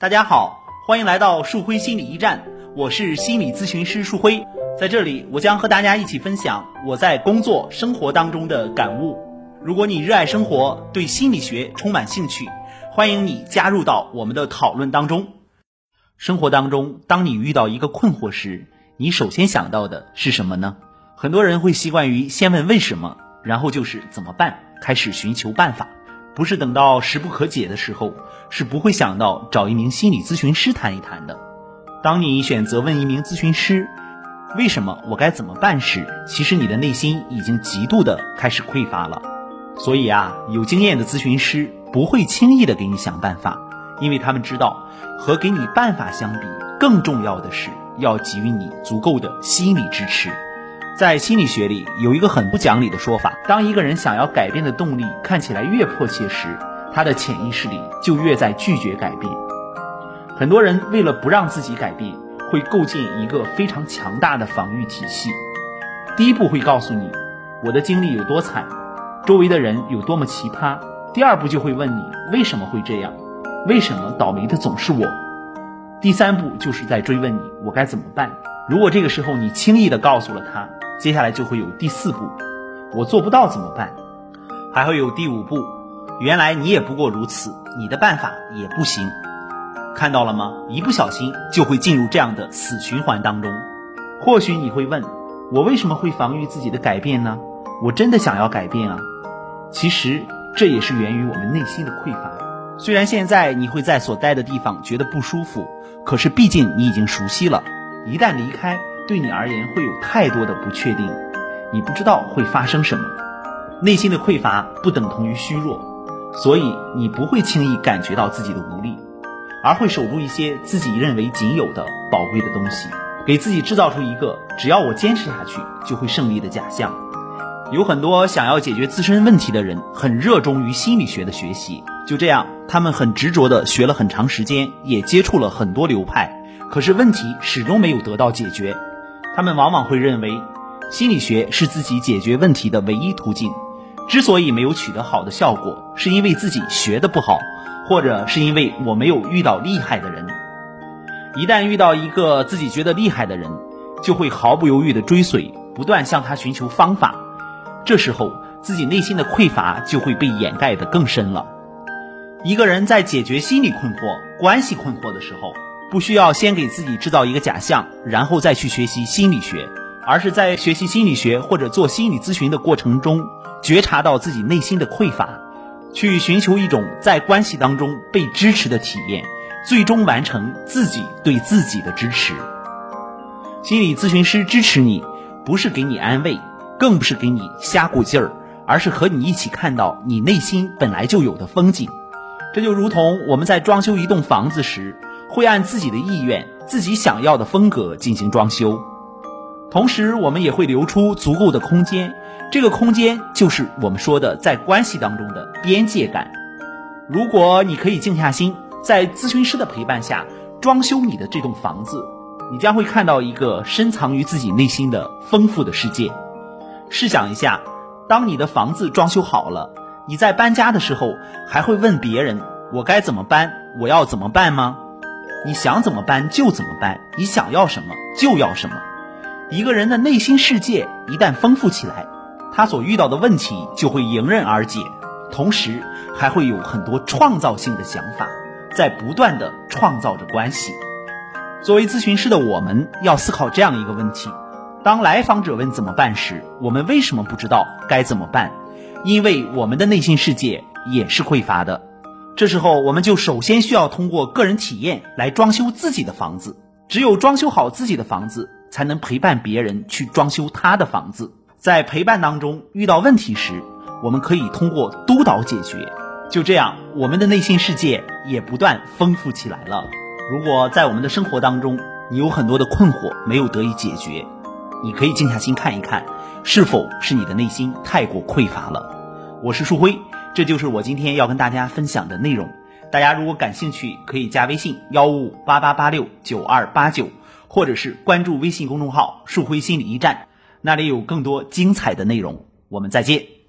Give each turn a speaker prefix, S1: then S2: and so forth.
S1: 大家好，欢迎来到树辉心理驿站，我是心理咨询师树辉，在这里我将和大家一起分享我在工作生活当中的感悟。如果你热爱生活，对心理学充满兴趣，欢迎你加入到我们的讨论当中。生活当中，当你遇到一个困惑时，你首先想到的是什么呢？很多人会习惯于先问为什么，然后就是怎么办，开始寻求办法。不是等到时不可解的时候，是不会想到找一名心理咨询师谈一谈的。当你选择问一名咨询师“为什么我该怎么办”时，其实你的内心已经极度的开始匮乏了。所以啊，有经验的咨询师不会轻易的给你想办法，因为他们知道，和给你办法相比，更重要的是要给予你足够的心理支持。在心理学里有一个很不讲理的说法：当一个人想要改变的动力看起来越迫切时，他的潜意识里就越在拒绝改变。很多人为了不让自己改变，会构建一个非常强大的防御体系。第一步会告诉你我的经历有多惨，周围的人有多么奇葩。第二步就会问你为什么会这样，为什么倒霉的总是我。第三步就是在追问你我该怎么办。如果这个时候你轻易的告诉了他。接下来就会有第四步，我做不到怎么办？还会有第五步，原来你也不过如此，你的办法也不行。看到了吗？一不小心就会进入这样的死循环当中。或许你会问，我为什么会防御自己的改变呢？我真的想要改变啊！其实这也是源于我们内心的匮乏。虽然现在你会在所待的地方觉得不舒服，可是毕竟你已经熟悉了，一旦离开。对你而言会有太多的不确定，你不知道会发生什么，内心的匮乏不等同于虚弱，所以你不会轻易感觉到自己的无力，而会守住一些自己认为仅有的宝贵的东西，给自己制造出一个只要我坚持下去就会胜利的假象。有很多想要解决自身问题的人，很热衷于心理学的学习，就这样，他们很执着地学了很长时间，也接触了很多流派，可是问题始终没有得到解决。他们往往会认为，心理学是自己解决问题的唯一途径。之所以没有取得好的效果，是因为自己学的不好，或者是因为我没有遇到厉害的人。一旦遇到一个自己觉得厉害的人，就会毫不犹豫地追随，不断向他寻求方法。这时候，自己内心的匮乏就会被掩盖得更深了。一个人在解决心理困惑、关系困惑的时候，不需要先给自己制造一个假象，然后再去学习心理学，而是在学习心理学或者做心理咨询的过程中，觉察到自己内心的匮乏，去寻求一种在关系当中被支持的体验，最终完成自己对自己的支持。心理咨询师支持你，不是给你安慰，更不是给你瞎鼓劲儿，而是和你一起看到你内心本来就有的风景。这就如同我们在装修一栋房子时。会按自己的意愿、自己想要的风格进行装修，同时我们也会留出足够的空间。这个空间就是我们说的在关系当中的边界感。如果你可以静下心，在咨询师的陪伴下装修你的这栋房子，你将会看到一个深藏于自己内心的丰富的世界。试想一下，当你的房子装修好了，你在搬家的时候还会问别人：“我该怎么搬？我要怎么办吗？”你想怎么办就怎么办，你想要什么就要什么。一个人的内心世界一旦丰富起来，他所遇到的问题就会迎刃而解，同时还会有很多创造性的想法，在不断的创造着关系。作为咨询师的我们，要思考这样一个问题：当来访者问怎么办时，我们为什么不知道该怎么办？因为我们的内心世界也是匮乏的。这时候，我们就首先需要通过个人体验来装修自己的房子。只有装修好自己的房子，才能陪伴别人去装修他的房子。在陪伴当中遇到问题时，我们可以通过督导解决。就这样，我们的内心世界也不断丰富起来了。如果在我们的生活当中，你有很多的困惑没有得以解决，你可以静下心看一看，是否是你的内心太过匮乏了。我是树辉。这就是我今天要跟大家分享的内容。大家如果感兴趣，可以加微信幺五五八八八六九二八九，或者是关注微信公众号“树辉心理驿站”，那里有更多精彩的内容。我们再见。